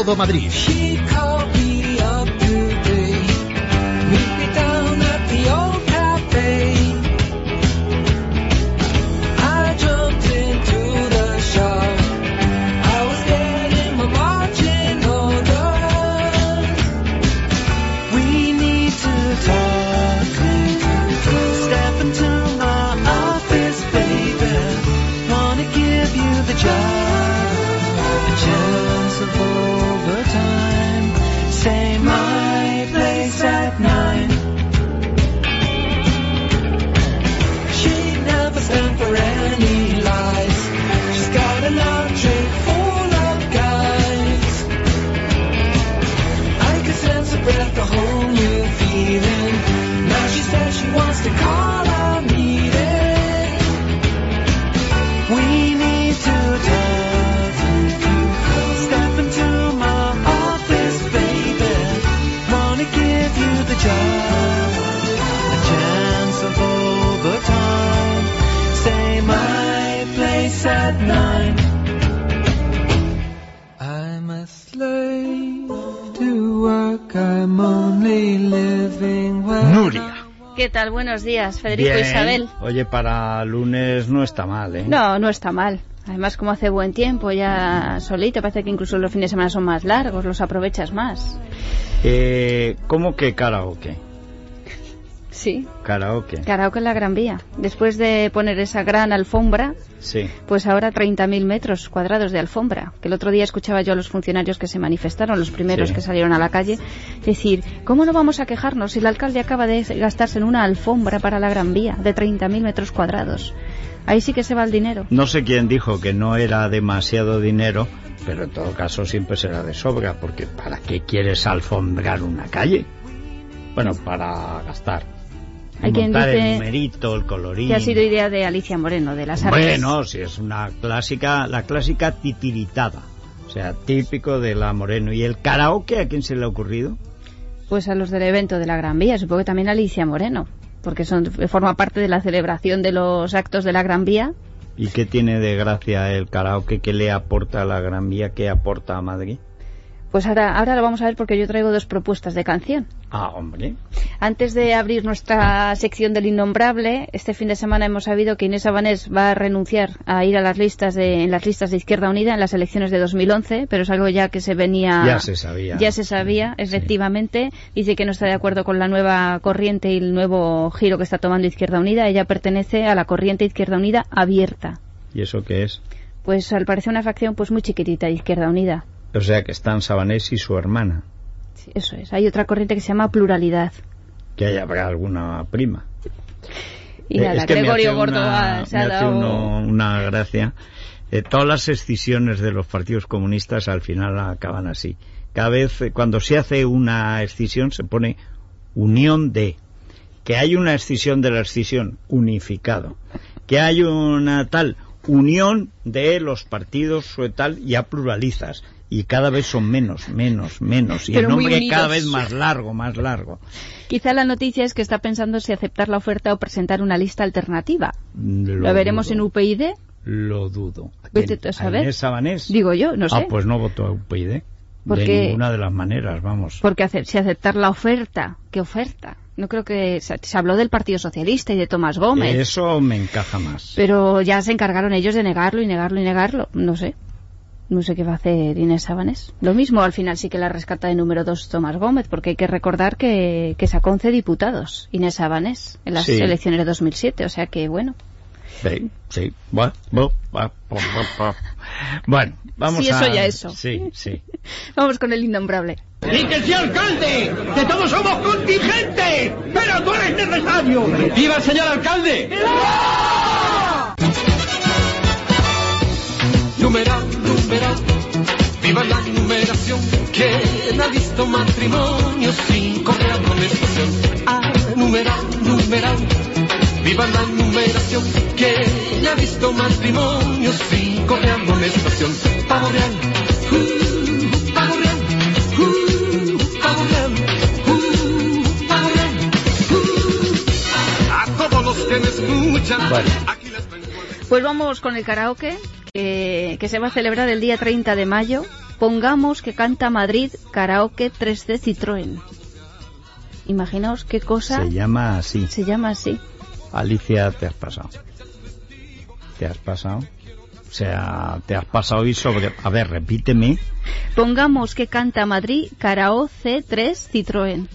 Todo Madrid. ¿Qué tal? Buenos días, Federico e Isabel. Oye, para lunes no está mal, ¿eh? No, no está mal. Además, como hace buen tiempo, ya solito, parece que incluso los fines de semana son más largos, los aprovechas más. Eh, ¿Cómo que karaoke? Sí. Karaoke. Karaoke en la Gran Vía. Después de poner esa gran alfombra, sí. pues ahora 30.000 metros cuadrados de alfombra. Que el otro día escuchaba yo a los funcionarios que se manifestaron, los primeros que salieron a la calle, decir, ¿cómo no vamos a quejarnos si el alcalde acaba de gastarse en una alfombra para la Gran Vía de 30.000 metros cuadrados? Ahí sí que se va el dinero. No sé quién dijo que no era demasiado dinero, pero en todo caso siempre será de sobra, porque ¿para qué quieres alfombrar una calle? Bueno, para gastar. Hay quien dice el numerito, el colorín. Que ha sido idea de Alicia Moreno, de las artes. Bueno, sí, es una clásica, la clásica titiritada. O sea, típico de la Moreno. ¿Y el karaoke a quién se le ha ocurrido? Pues a los del evento de la Gran Vía, supongo que también a Alicia Moreno, porque son, forma parte de la celebración de los actos de la Gran Vía. ¿Y qué tiene de gracia el karaoke? ¿Qué le aporta a la Gran Vía? ¿Qué aporta a Madrid? Pues ahora, ahora lo vamos a ver porque yo traigo dos propuestas de canción. Ah, hombre. Antes de abrir nuestra sección del innombrable, este fin de semana hemos sabido que Inés Abanés va a renunciar a ir a las listas de, en las listas de Izquierda Unida en las elecciones de 2011, pero es algo ya que se venía... Ya se sabía. Ya se sabía, efectivamente. Dice que no está de acuerdo con la nueva corriente y el nuevo giro que está tomando Izquierda Unida. Ella pertenece a la corriente Izquierda Unida abierta. ¿Y eso qué es? Pues al parecer una facción pues muy chiquitita de Izquierda Unida. O sea que están Sabanés y su hermana. Sí, eso es. Hay otra corriente que se llama pluralidad. Que haya habrá alguna prima. Y nada, es que Gregorio Gordo una, se ha dado... una gracia. Eh, todas las escisiones de los partidos comunistas al final acaban así. Cada vez, eh, cuando se hace una escisión, se pone unión de. Que hay una escisión de la escisión, unificado. Que hay una tal unión de los partidos o tal, ya pluralizas y cada vez son menos, menos, menos. Y el nombre cada vez más largo, más largo. Quizá la noticia es que está pensando si aceptar la oferta o presentar una lista alternativa. ¿Lo, veremos en UPyD? Lo dudo. Vete a saber. Digo yo, no sé. Ah, pues no voto a UPyD. Porque, de ninguna de las maneras, vamos. Porque si aceptar la oferta, ¿qué oferta? No creo que se, habló del Partido Socialista y de Tomás Gómez. Eso me encaja más. Pero ya se encargaron ellos de negarlo y negarlo y negarlo. No sé. No sé qué va a hacer Inés Sabanés. Lo mismo, al final sí que la rescata de número dos Tomás Gómez, porque hay que recordar que, sacó 11 diputados Inés Sabanés en las elecciones de 2007, o sea que bueno. Sí, sí. Bueno, bueno vamos sí, eso ya eso. Sí, sí. vamos con el innombrable. ¡Y que sea alcalde! ¡Que todos somos contingentes! ¡Pero tú eres necesario! ¡Viva el señor alcalde! ¡Viva! Numeral, numeral, viva la numeración. ¿Quién ha visto matrimonio sin correr amonestación? Ah, numeral, numeral, viva la numeración. ¿Quién ha visto matrimonio sin correr amonestación? Pavo real, uh, pavo real, uh, pavo real, uh, pavo real, uh. A todos los que me escuchan, aquí vengo. Pues vamos con el karaoke que, que se va a celebrar el día 30 de mayo. Pongamos que canta Madrid Karaoke 3D Citroën. Imaginaos qué cosa Se llama así. se llama así. Alicia, te has pasado. Te has pasado. O sea, te has pasado y sobre... A ver, repíteme. Pongamos que canta Madrid Karaoke 3 Citroën.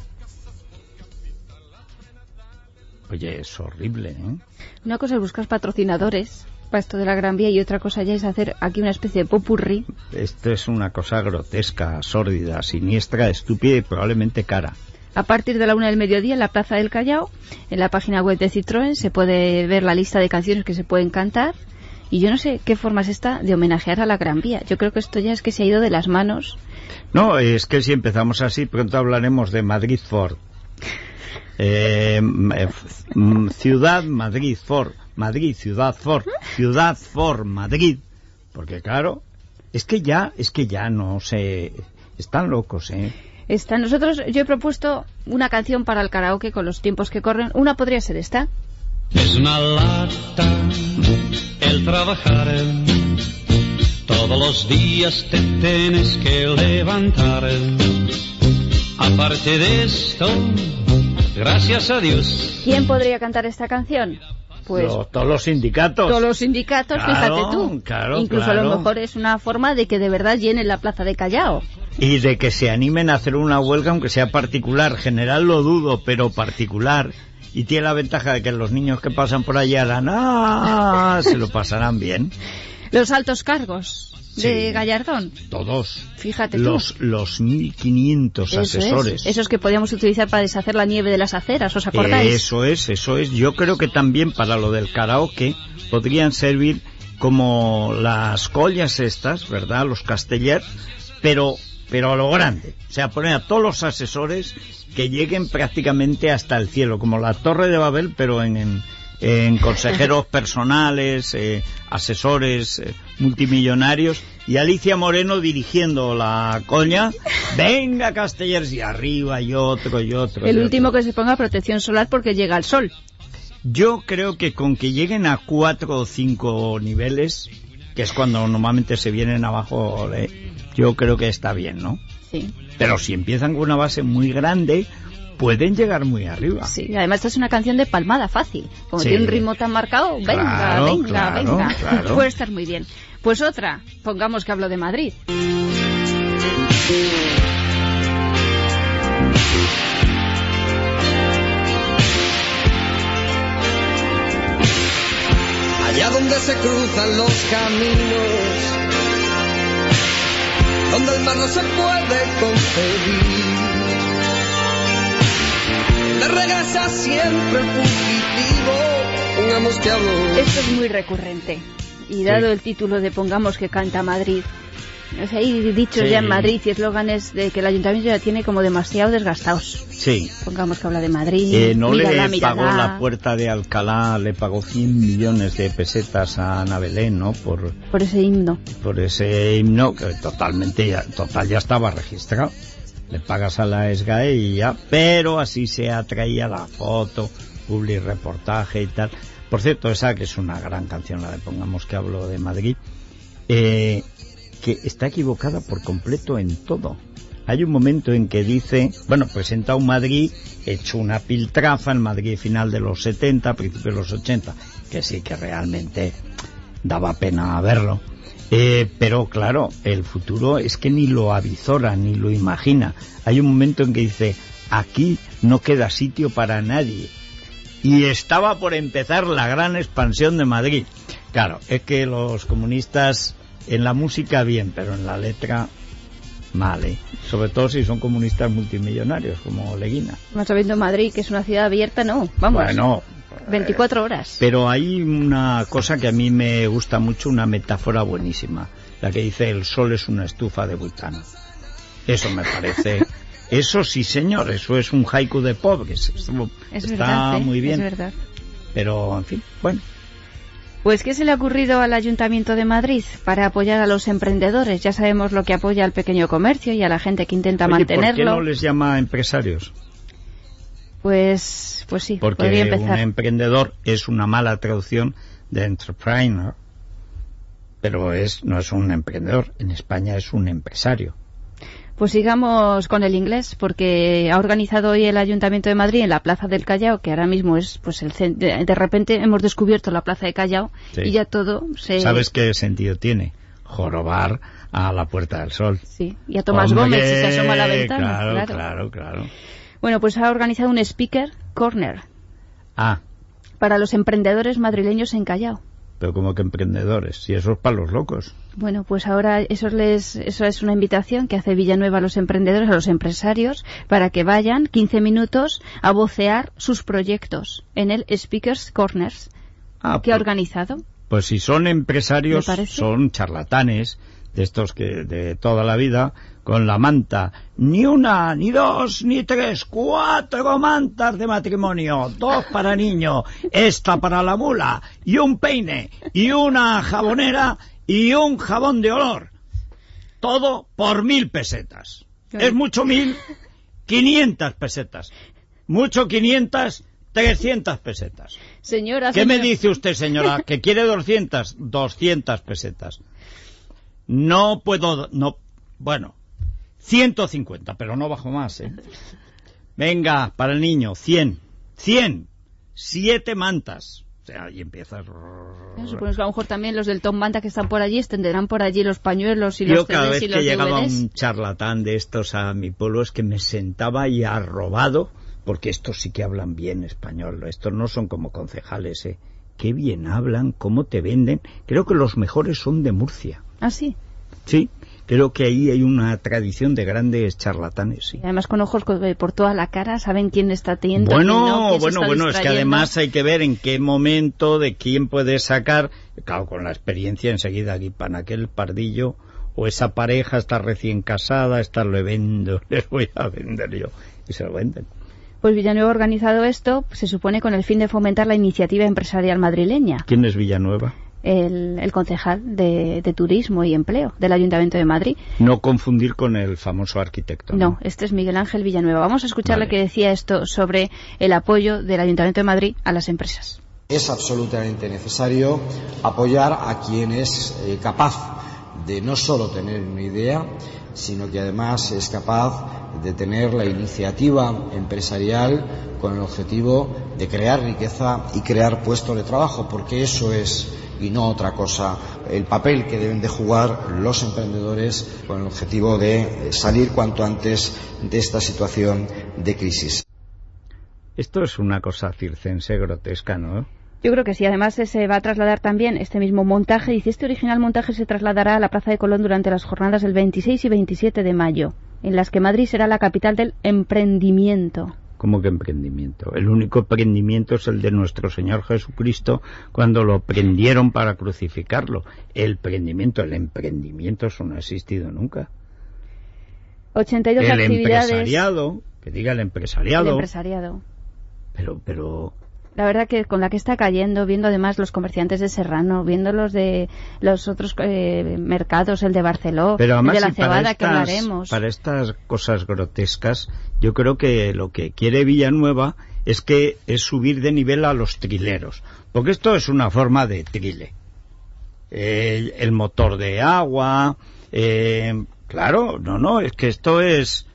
Oye, es horrible, ¿eh? Una cosa es buscar patrocinadores para esto de la Gran Vía y otra cosa ya es hacer aquí una especie de popurrí. Esto es una cosa grotesca, sórdida, siniestra, estúpida y probablemente cara. A partir de la una del mediodía en la Plaza del Callao, en la página web de Citroën, se puede ver la lista de canciones que se pueden cantar. Y yo no sé qué forma es esta de homenajear a la Gran Vía. Yo creo que esto ya es que se ha ido de las manos. No, es que si empezamos así, pronto hablaremos de Madrid Ford. Eh, eh, ciudad Madrid Ford. Madrid, Ciudad Ford. Ciudad Ford, Madrid. Porque claro, es que ya, es que ya no sé, están locos, ¿eh? Esta, nosotros, yo he propuesto una canción para el karaoke con los tiempos que corren. Una podría ser esta. Es una lata el trabajar. Todos los días te tienes que levantar. Aparte de esto, gracias a Dios. ¿Quién podría cantar esta canción? Pues todos los sindicatos. todos los sindicatos, Claro, fíjate tú. claro, Incluso a lo mejor es una forma de que de verdad llenen la plaza de Callao. Y de que se animen a hacer una huelga, aunque sea particular. General lo dudo, pero particular. Y tiene la ventaja de que los niños que pasan por allí harán, ¡ah! se lo pasarán bien. Los altos cargos de Sí. Gallardón. Todos. Fíjate tú. Los, los 1.500 Eso es, asesores. esos que podíamos utilizar para deshacer la nieve de las aceras, ¿os acordáis? Eso es, eso es. Yo creo que también para lo del karaoke podrían servir como las collas estas, ¿verdad? Los castellers, pero, pero a lo grande. O sea, poner a todos los asesores que lleguen prácticamente hasta el cielo, como la Torre de Babel, pero en, en, en consejeros personales, eh, asesores eh, multimillonarios, y Alicia Moreno dirigiendo la coña, venga Castellers, y arriba y otro y otro. El y último otro. que se ponga protección solar porque llega el sol. Yo creo que con que lleguen a cuatro o cinco niveles, que es cuando normalmente se vienen abajo, eh, yo creo que está bien, ¿no? Sí, Pero si empiezan con una base muy grande, pueden llegar muy arriba. sí. Además, esta es una canción de palmada fácil. Como Sí. tiene un ritmo tan marcado, venga, Claro, venga, claro, venga. claro. Puede estar muy bien. Pues otra, pongamos que hablo de Madrid. allá donde se cruzan los caminos, donde el mar no se puede concebir. Regresa siempre fugitivo, pongamos que habló. Esto es muy recurrente. Y dado Sí. el título de Pongamos que canta Madrid, o sea, hay dichos Sí. ya en Madrid y eslóganes de que el ayuntamiento ya tiene como demasiado desgastados. Sí. Pongamos que habla de Madrid, Eh, no mírala, le pagó mírala. la puerta de Alcalá, le pagó 100 millones de pesetas a Ana Belén, ¿no? Por, por ese himno. por ese himno que totalmente ya, total ya estaba registrado. Le pagas a la SGAE y ya, pero así se atraía la foto, public reportaje y tal. Por cierto, esa que es una gran canción, la de Pongamos que hablo de Madrid, eh, que está equivocada por completo en todo. Hay un momento en que dice, bueno, presenta un Madrid hecho una piltrafa, el Madrid final de los 70, principios de los 80, que sí que realmente daba pena verlo. Eh, pero claro, el futuro es que ni lo avisora, ni lo imagina. Hay un momento en que dice, aquí no queda sitio para nadie. Y estaba por empezar la gran expansión de Madrid. Claro, es que los comunistas en la música bien, pero en la letra mal, ¿eh? Sobre todo si son comunistas multimillonarios como Leguina. Más sabiendo Madrid, que es una ciudad abierta, no. Vamos, Bueno, 24 horas. pero hay una cosa que a mí me gusta mucho, una metáfora buenísima, la que dice el sol es una estufa de butano. Eso me parece. Eso sí, señor, eso es un haiku de pobres. Eso Es está verdad, ¿eh? muy bien. Es verdad. Pero, en fin, bueno. Pues, ¿qué se le ha ocurrido al Ayuntamiento de Madrid para apoyar a los emprendedores? Ya sabemos lo que apoya al pequeño comercio y a la gente que intenta Oye, ¿por qué mantenerlo. no les llama empresarios? Pues, pues sí, Porque podría un emprendedor es una mala traducción de entrepreneur. pero es no es un emprendedor. En España es un empresario. Pues sigamos con el inglés, porque ha organizado hoy el Ayuntamiento de Madrid en la Plaza del Callao, que ahora mismo es, pues, el de, de repente hemos descubierto la Plaza de Callao Sí. y ya todo se... ¿Sabes qué sentido tiene? Jorobar a la Puerta del Sol. Sí, y a Tomás Hombre, Gómez si se asoma a la ventana. Claro, claro. claro, claro. Bueno, pues ha organizado un speaker corner Ah, para los emprendedores madrileños en Callao. Pero como que emprendedores, si eso es para los locos. Bueno, pues ahora eso, les, eso es una invitación que hace Villanueva a los emprendedores, a los empresarios, para que vayan 15 minutos a vocear sus proyectos en el Speakers Corners Ah, que ha pues- organizado. Pues si son empresarios, son charlatanes de estos que de toda la vida con la manta. Ni una, ni dos, ni tres, cuatro mantas de matrimonio, dos para niño, esta para la mula, y un peine, y una jabonera, y un jabón de olor. Todo por mil pesetas. Es mucho mil, quinientas pesetas. Mucho quinientas, trescientas pesetas. Señora, ¿Qué me dice usted, señora? ¿Que quiere 200? 200 pesetas. No puedo... no Bueno, 150, pero no bajo más, ¿eh? Venga, para el niño, 100. 100. Siete mantas. O sea, y empiezas... Supongo que a lo mejor también los del Tom Banda que están por allí extenderán por allí los pañuelos y Yo los cada vez y que llegaba un charlatán de estos a mi pueblo es que me sentaba y arrobado, porque estos sí que hablan bien español, estos no son como concejales, ¿eh? Qué bien hablan, cómo te venden. Creo que los mejores son de Murcia. Ah, sí. Sí, creo que ahí hay una tradición de grandes charlatanes, sí. Y además con ojos eh, por toda la cara saben quién está quién Bueno, no, quién se bueno, bueno, es que además hay que ver en qué momento, de quién puede sacar, claro, con la experiencia enseguida aquí para aquel pardillo, o esa pareja está recién casada, esta lo vendo, les voy a vender yo, y se lo venden. Pues Villanueva ha organizado esto, se supone, con el fin de fomentar la iniciativa empresarial madrileña. ¿Quién es Villanueva? El, el concejal de, de Turismo y Empleo del Ayuntamiento de Madrid. No confundir con el famoso arquitecto. No, este es Miguel Ángel Villanueva. Vamos a escuchar Vale. lo que decía esto sobre el apoyo del Ayuntamiento de Madrid a las empresas. Es absolutamente necesario apoyar a quien es eh, capaz de no solo tener una idea, sino que además es capaz de tener la iniciativa empresarial con el objetivo de crear riqueza y crear puestos de trabajo, porque eso es y no otra cosa el papel que deben de jugar los emprendedores con el objetivo de eh, salir cuanto antes de esta situación de crisis. Esto es una cosa circense grotesca, ¿no? Yo creo que sí. Además, eh, se va a trasladar también este mismo montaje. Dice, este original montaje se trasladará a la Plaza de Colón durante las jornadas del 26 y 27 de mayo, en las que Madrid será la capital del emprendimiento. ¿Cómo que emprendimiento? El único emprendimiento es el de nuestro Señor Jesucristo cuando lo prendieron para crucificarlo. El prendimiento, el emprendimiento, eso no ha existido nunca. 82 el actividades. empresariado, que diga el El empresariado, empresariado. pero, pero, La verdad que con la que está cayendo, viendo además los comerciantes de Serrano, viendo los de los otros eh, mercados, el de Barceló, pero además el de la cebada que estas, hablaremos. para estas cosas grotescas, yo creo que lo que quiere Villanueva es que es subir de nivel a los trileros, porque esto es una forma de trile. El, el motor de agua, eh, claro, no, no, es que esto es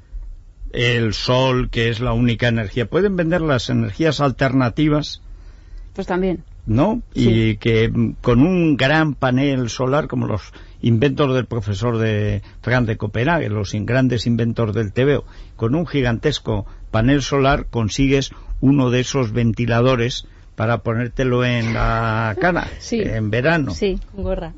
el sol, que es la única energía. Pueden vender las energías alternativas, Pues también. ¿no? Sí. Y que con un gran panel solar, como los inventos del profesor de Fran de Copenhague, los grandes inventos del TVO, con un gigantesco panel solar consigues uno de esos ventiladores para ponértelo en la cara Sí. en verano. Sí, gorra.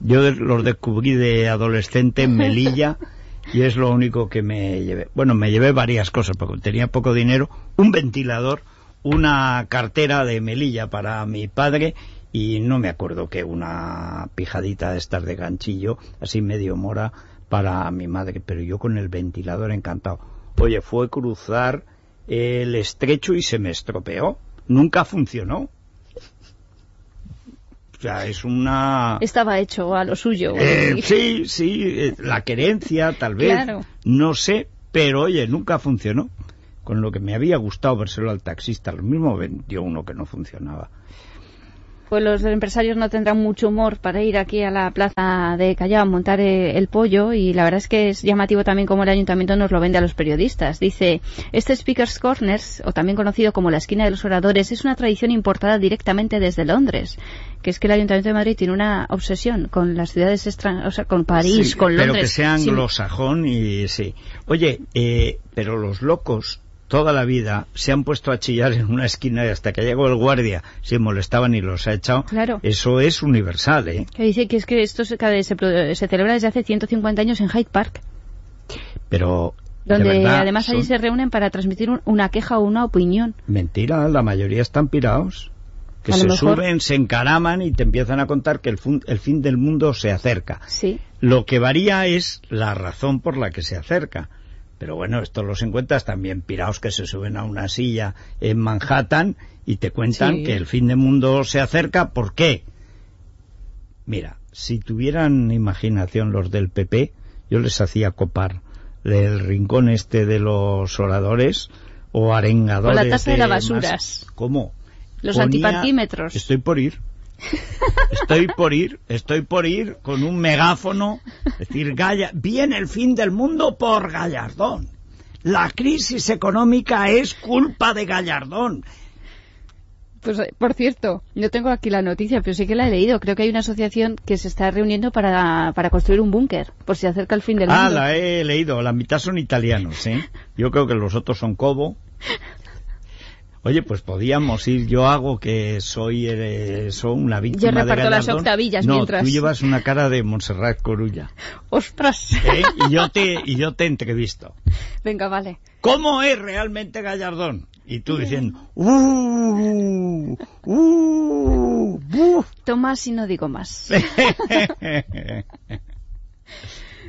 Yo los descubrí de adolescente en Melilla y es lo único que me llevé. Bueno, me llevé varias cosas porque tenía poco dinero, un ventilador, una cartera de Melilla para mi padre y no me acuerdo que una pijadita de estas de ganchillo, así medio mora para mi madre, pero yo con el ventilador encantado. Oye, fue cruzar el estrecho y se me estropeó. Nunca funcionó. O sea, es una... Estaba hecho a lo suyo. Eh, sí, sí, eh, la querencia tal vez, Claro. no sé, pero oye, nunca funcionó. Con lo que me había gustado vérselo al taxista, lo mismo vendió uno que no funcionaba. Pues los empresarios no tendrán mucho humor para ir aquí a la plaza de Callao a montar eh, el pollo y la verdad es que es llamativo también como el ayuntamiento nos lo vende a los periodistas. Dice, este Speaker's Corners, o también conocido como la esquina de los oradores, es una tradición importada directamente desde Londres que es que el Ayuntamiento de Madrid tiene una obsesión con las ciudades extranjeras, o sea, con París, Sí, con Londres. Pero que sea Sí. anglosajón y sí. Oye, eh, pero los locos toda la vida se han puesto a chillar en una esquina y hasta que llegó el guardia se molestaban y los ha echado. Claro. Eso es universal, ¿eh? Que dice que es que esto se, celebra desde hace 150 años en Hyde Park, Pero de donde verdad, además allí son- se reúnen para transmitir un- una queja o una opinión. Mentira, la mayoría están pirados. Que A se mejor- suben, se encaraman y te empiezan a contar que el, fun- el fin del mundo se acerca. Sí. Lo que varía es la razón por la que se acerca. Pero bueno, estos los encuentras también pirados que se suben a una silla en Manhattan y te cuentan Sí. que el fin del mundo se acerca. ¿Por qué? Mira, si tuvieran imaginación los del PP, yo les hacía copar el rincón este de los oradores o arengadores. Con la tasa de las más- basuras. ¿Cómo? Los Ponía- antiparquímetros. Estoy por ir. Estoy por ir, estoy por ir con un megáfono, decir, Galla, viene el fin del mundo por Gallardón. La crisis económica es culpa de Gallardón. Pues, eh, por cierto, yo tengo aquí la noticia, pero sí que la he leído. Creo que hay una asociación que se está reuniendo para, para construir un búnker, por si acerca el fin del Ah, mundo. la he leído, la mitad son italianos, ¿eh? Yo creo que los otros son Cobo. Oye, pues podíamos ir, yo hago que soy, eh, soy una víctima de reparto las octavillas no, mientras. tú llevas una cara de Montserrat Corulla, ¡Ostras! ¿eh? Y yo te, y yo te entrevisto. Venga, vale. ¿Cómo es realmente Gallardón? Y tú diciendo, ¡uh! ¡uh! ¡buf! Tomás y no digo más.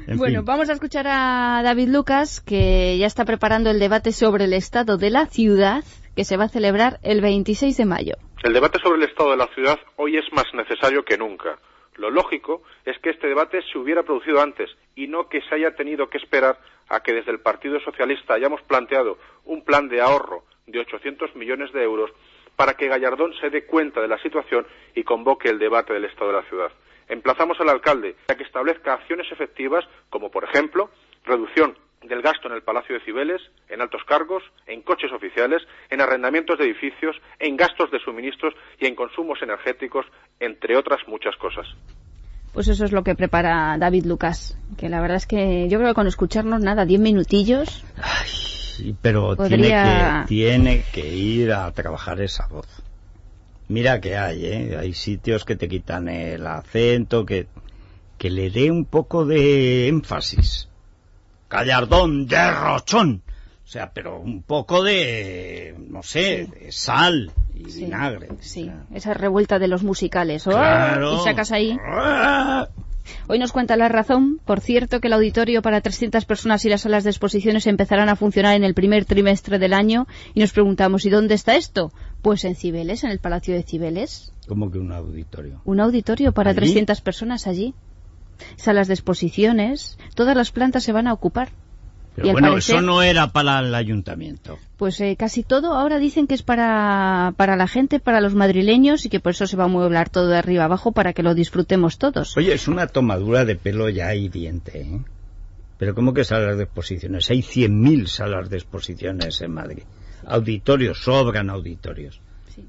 En bueno, fin. vamos a escuchar a David Lucas, que ya está preparando el debate sobre el estado de la ciudad, que se va a celebrar el 26 de mayo. El debate sobre el estado de la ciudad hoy es más necesario que nunca. Lo lógico es que este debate se hubiera producido antes y no que se haya tenido que esperar a que desde el Partido Socialista hayamos planteado un plan de ahorro de 800 millones de euros para que Gallardón se dé cuenta de la situación y convoque el debate del estado de la ciudad. Emplazamos al alcalde a que establezca acciones efectivas como, por ejemplo, reducción del gasto en el Palacio de Cibeles, en altos cargos, en coches oficiales, en arrendamientos de edificios, en gastos de suministros y en consumos energéticos, entre otras muchas cosas. Pues eso es lo que prepara David Lucas, que la verdad es que yo creo que con escucharnos nada, 10 minutillos, Sí, pero Podría- tiene, que, tiene que ir a trabajar esa voz. Mira que hay, ¿eh? Hay sitios que te quitan el acento, que, que le dé un poco de énfasis. Gallardón de rochón. O sea, pero un poco de, no sé, de sal y Sí, vinagre. sí, esa revuelta de los musicales. ¡Oh! claro. Y sacas ahí. ¡Ah! Hoy nos cuenta la razón, por cierto, que el auditorio para 300 personas y las salas de exposiciones empezarán a funcionar en el primer trimestre del año y nos preguntamos, ¿y dónde está esto? Pues en Cibeles, en el Palacio de Cibeles. Como que un auditorio. Un auditorio para ¿Allí? 300 personas allí. Salas de exposiciones, todas las plantas se van a ocupar. Pero Y bueno, parecer- eso no era para el ayuntamiento. Pues eh, casi todo ahora dicen que es para, para la gente, para los madrileños y que por eso se va a mueblar todo de arriba abajo para que lo disfrutemos todos. Oye, es una tomadura de pelo ya hiriente, ¿eh? Pero ¿cómo que salas de exposiciones? Hay 100.000 salas de exposiciones en Madrid. Auditorios, sobran auditorios.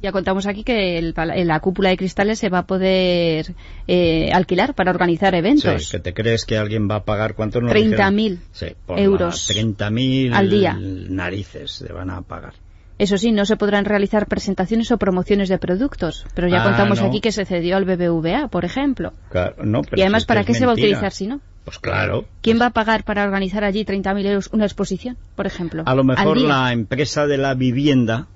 Ya contamos aquí que el la cúpula de cristales se va a poder eh, alquilar para organizar eventos. Sí, que te crees que alguien va a pagar cuánto nos 30.000 dijeron? Sí, por euros la 30.000 al día. narices le van a pagar. Eso sí, no se podrán realizar presentaciones o promociones de productos, pero ya Ah, contamos no. aquí que se cedió al BBVA, por ejemplo. Claro, no, pero y además, si ¿para qué se va a utilizar si no? Pues claro. ¿Quién va a pagar para organizar allí 30.000 euros una exposición, por ejemplo? A lo mejor la empresa de la vivienda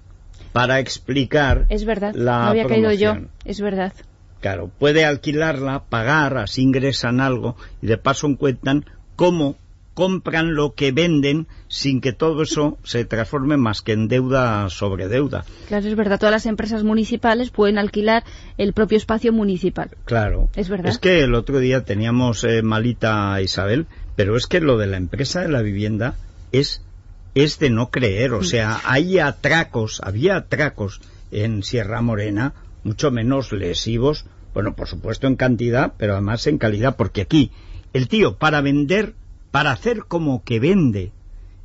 para explicar Es verdad, la no había caído yo, es verdad. Claro, puede alquilarla, pagar, así ingresan algo y de paso encuentran cómo compran lo que venden sin que todo eso se transforme más que en deuda sobre deuda. Claro, es verdad, todas las empresas municipales pueden alquilar el propio espacio municipal. Claro. Es verdad. Es que el otro día teníamos eh, malita a Isabel, pero es que lo de la empresa de la vivienda es, es de no creer. O sea, hay atracos, había atracos en Sierra Morena mucho menos lesivos, bueno, por supuesto en cantidad, pero además en calidad, porque aquí el tío para vender, para hacer como que vende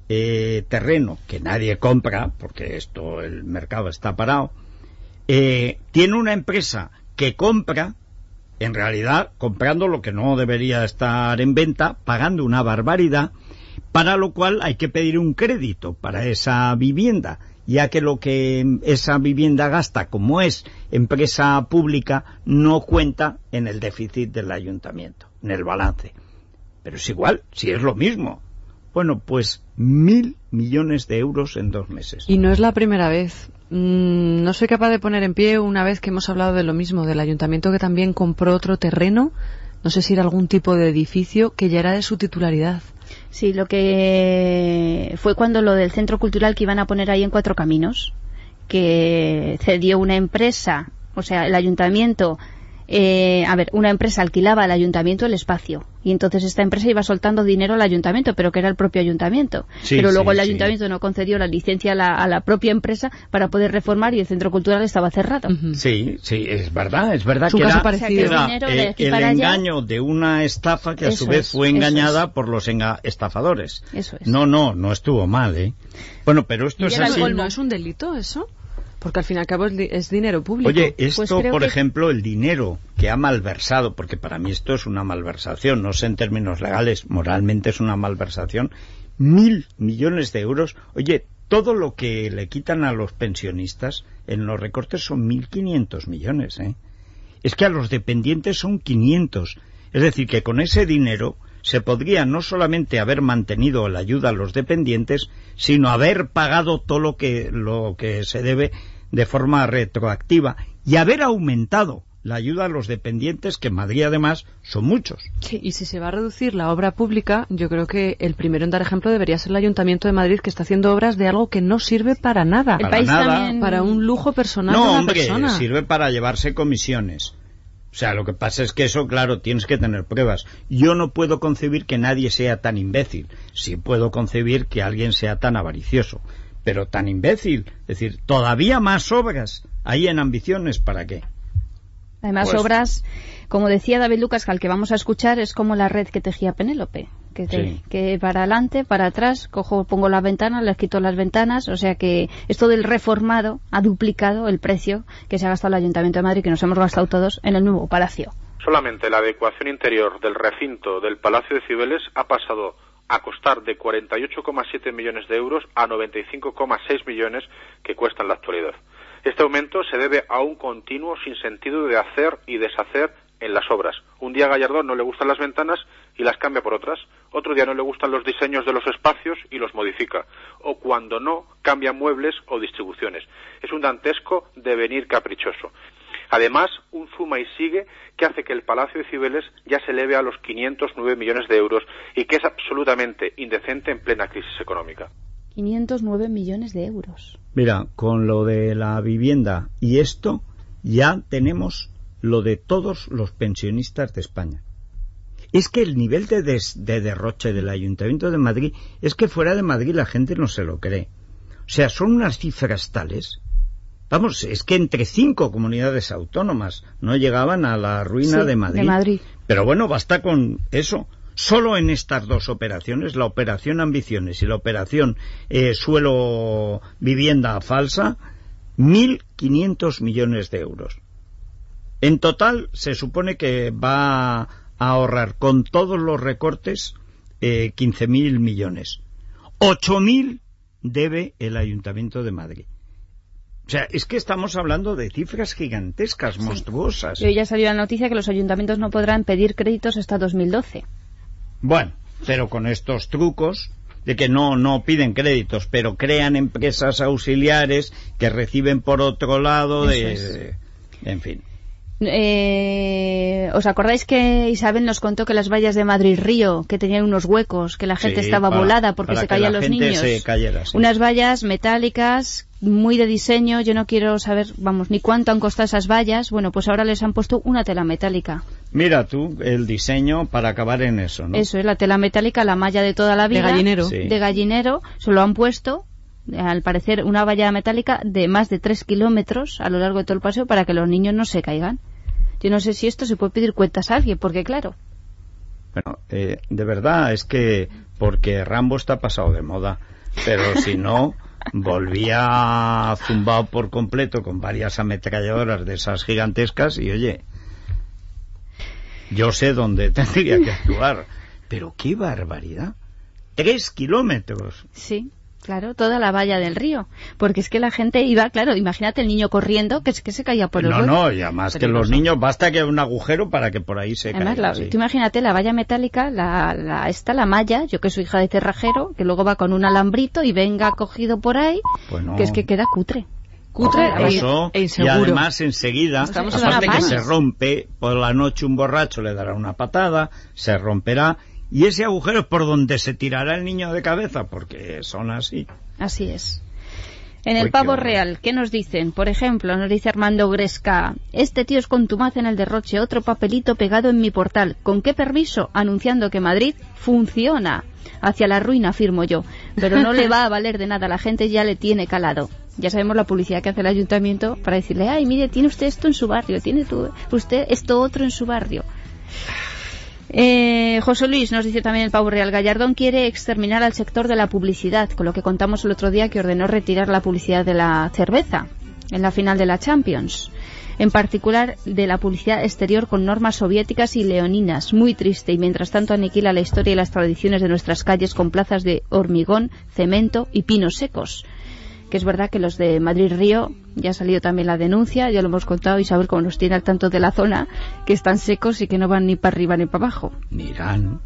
eh, terreno que nadie compra, porque esto el mercado está parado, eh, tiene una empresa que compra, en realidad comprando lo que no debería estar en venta, pagando una barbaridad, para lo cual hay que pedir un crédito para esa vivienda, ya que lo que esa vivienda gasta, como es empresa pública, no cuenta en el déficit del ayuntamiento, en el balance. Pero es igual, si es lo mismo. Bueno, pues mil millones de euros en dos meses. Y no es la primera vez. Mm, no soy capaz de poner en pie una vez que hemos hablado de lo mismo, del ayuntamiento que también compró otro terreno, no sé si era algún tipo de edificio que ya era de su titularidad. Sí, lo que fue cuando lo del centro cultural que iban a poner ahí en Cuatro Caminos, que cedió una empresa, o sea, el ayuntamiento eh, a ver, una empresa alquilaba al ayuntamiento el espacio y entonces esta empresa iba soltando dinero al ayuntamiento, pero que era el propio ayuntamiento. pero luego el ayuntamiento no concedió la licencia a la, propia empresa para poder reformar y el centro cultural estaba cerrado. Sí, sí, es verdad, es verdad que era, eh, el engaño de una estafa que a su vez fue engañada por los estafadores. Eso es. No, no, no estuvo mal, ¿eh? Bueno, pero esto es así. ¿No es un delito eso? Porque al fin y al cabo es, dinero público. Oye, pues esto, por ejemplo, el dinero que ha malversado, porque para mí esto es una malversación, no sé en términos legales, moralmente es una malversación, mil millones de euros. Oye, todo lo que le quitan a los pensionistas en los recortes son mil quinientos millones, ¿eh? Es que a los dependientes son quinientos. Es decir, que con ese dinero se podría no solamente haber mantenido la ayuda a los dependientes, sino haber pagado todo lo que, lo que se debe de forma retroactiva y haber aumentado la ayuda a los dependientes, que en Madrid además son muchos. Sí, y si se va a reducir la obra pública, yo creo que el primero en dar ejemplo debería ser el Ayuntamiento de Madrid, que está haciendo obras de algo que no sirve para nada. Para el país También... Para un lujo personal no, de hombre, sirve para llevarse comisiones. O sea, lo que pasa es que eso, claro, tienes que tener pruebas. Yo no puedo concebir que nadie sea tan imbécil. Sí puedo concebir que alguien sea tan avaricioso. Pero tan imbécil. Es decir, todavía más obras. Ahí en ambiciones, ¿para qué? Además, pues obras, como decía David Lucas, que al que vamos a escuchar es como la red que tejía Penélope que, que para adelante, para atrás, cojo, pongo las ventanas, les quito las ventanas, o sea que esto del reformado ha duplicado el precio que se ha gastado el Ayuntamiento de Madrid, que nos hemos gastado todos en el nuevo palacio. Solamente la adecuación interior del recinto del Palacio de Cibeles ha pasado a costar de 48,7 millones de euros a 95,6 millones que cuesta en la actualidad. Este aumento se debe a un continuo sin sentido de hacer y deshacer en las obras. Un día a Gallardón no le gustan las ventanas y las cambia por otras. Otro día no le gustan los diseños de los espacios y los modifica. O cuando no, cambia muebles o distribuciones. Es un dantesco devenir caprichoso. Además, un suma y sigue que hace que el Palacio de Cibeles ya se eleve a los 509 millones de euros y que es absolutamente indecente en plena crisis económica. 509 millones de euros. Mira, con lo de la vivienda y esto ya tenemos lo de todos los pensionistas de España. Es que el nivel de, de derroche del Ayuntamiento de Madrid es que fuera de Madrid la gente no se lo cree. O sea, son unas cifras tales. Vamos, es que entre cinco comunidades autónomas no llegaban a la ruina de, Madrid. de Madrid. Pero bueno, basta con eso. Solo en estas dos operaciones, la operación Ambiciones y la operación eh, Suelo Vivienda Falsa, 1.500 millones de euros. En total se supone que va a ahorrar con todos los recortes eh, 15.000 millones. 8.000 debe el Ayuntamiento de Madrid. O sea, es que estamos hablando de cifras gigantescas, monstruosas. Y hoy ya salió la noticia que los ayuntamientos no podrán pedir créditos hasta 2012. Bueno, pero con estos trucos de que no, no piden créditos, pero crean empresas auxiliares que reciben por otro lado de... En fin. Eh, ¿Os acordáis que Isabel nos contó que las vallas de Madrid Río, que tenían unos huecos, que la gente estaba volada porque se caían los niños? Unas vallas metálicas, muy de diseño, yo no quiero saber, vamos, ni cuánto han costado esas vallas. Bueno, pues ahora les han puesto una tela metálica. Mira tú, el diseño para acabar en eso, ¿no? Eso es, la tela metálica, la malla de toda la vida. De gallinero. De gallinero, se lo han puesto al parecer una valla metálica de más de tres kilómetros a lo largo de todo el paseo para que los niños no se caigan. Yo no sé si esto se puede pedir cuentas a alguien, porque claro. Bueno, eh, de verdad es que porque Rambo está pasado de moda, pero si no volvía zumbado por completo con varias ametralladoras de esas gigantescas y oye, yo sé dónde tendría que actuar, pero qué barbaridad. Tres kilómetros. Sí. Claro, toda la valla del río. Porque es que la gente iba, claro, imagínate el niño corriendo, que es que se caía por el No, no, y además que los niños, basta que haya un agujero para que por ahí se además. La, Tú imagínate la valla metálica, la, la, esta, la malla, yo que soy hija de cerrajero, que luego va con un alambrito y venga cogido por ahí, pues no. que es que queda cutre. Cutre e, e y además enseguida, Estamos aparte en que se rompe, por la noche un borracho le dará una patada, se romperá, y ese agujero es por donde se tirará el niño de cabeza, porque son así. Así es. En el pavo real, ¿qué nos dicen? Por ejemplo, nos dice Armando Gresca, este tío es contumaz en el derroche, otro papelito pegado en mi portal. ¿Con qué permiso? Anunciando que Madrid funciona. Hacia la ruina, afirmo yo. Pero no le va a valer de nada, la gente ya le tiene calado. Ya sabemos la publicidad que hace el ayuntamiento para decirle, ay, mire, tiene usted esto en su barrio, tiene usted esto otro en su barrio. Eh, José Luis nos dice también el Pavo Real Gallardón quiere exterminar al sector de la publicidad, con lo que contamos el otro día que ordenó retirar la publicidad de la cerveza en la final de la Champions. En particular de la publicidad exterior con normas soviéticas y leoninas, muy triste, y mientras tanto aniquila la historia y las tradiciones de nuestras calles con plazas de hormigón, cemento y pinos secos que es verdad que los de Madrid-Río, ya ha salido también la denuncia, ya lo hemos contado y saber cómo nos tiene al tanto de la zona, que están secos y que no van ni para arriba ni para abajo. Ni irán,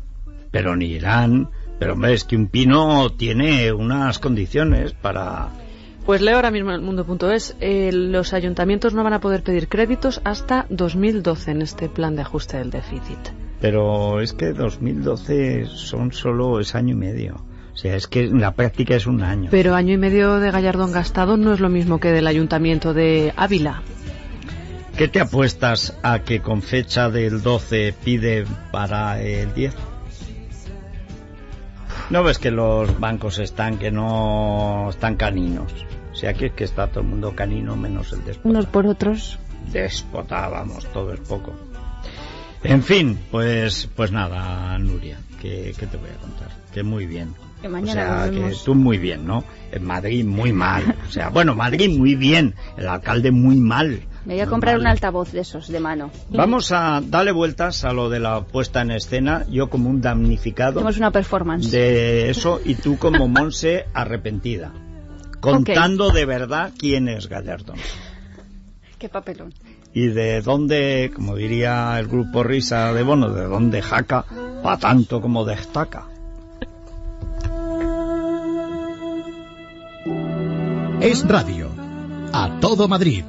pero ni irán. Pero hombre, es que un pino tiene unas condiciones para... Pues leo ahora mismo en el mundo.es, eh, los ayuntamientos no van a poder pedir créditos hasta 2012 en este plan de ajuste del déficit. Pero es que 2012 son solo es año y medio. O sea, es que en la práctica es un año. Pero año y medio de Gallardón gastado no es lo mismo que del ayuntamiento de Ávila. ¿Qué te apuestas a que con fecha del 12 pide para el 10? ¿No ves que los bancos están que no están caninos? O sea, que es que está todo el mundo canino menos el déspota. Unos por otros. Déspota, vamos, todo es poco. En fin, pues pues nada, Nuria, ¿qué, qué te voy a contar? Que muy bien. Que mañana o sea, que tú muy bien, ¿no? En Madrid muy mal. O sea, bueno, Madrid muy bien, el alcalde muy mal. Me voy a comprar un altavoz de esos, de mano. Vamos a darle vueltas a lo de la puesta en escena, yo como un damnificado. Hacemos una performance. De eso y tú como Monse arrepentida. Contando okay. de verdad quién es Gallardón. Qué papelón. Y de dónde, como diría el grupo Risa de Bono, de dónde jaca, pa tanto como destaca. Es radio. A todo Madrid.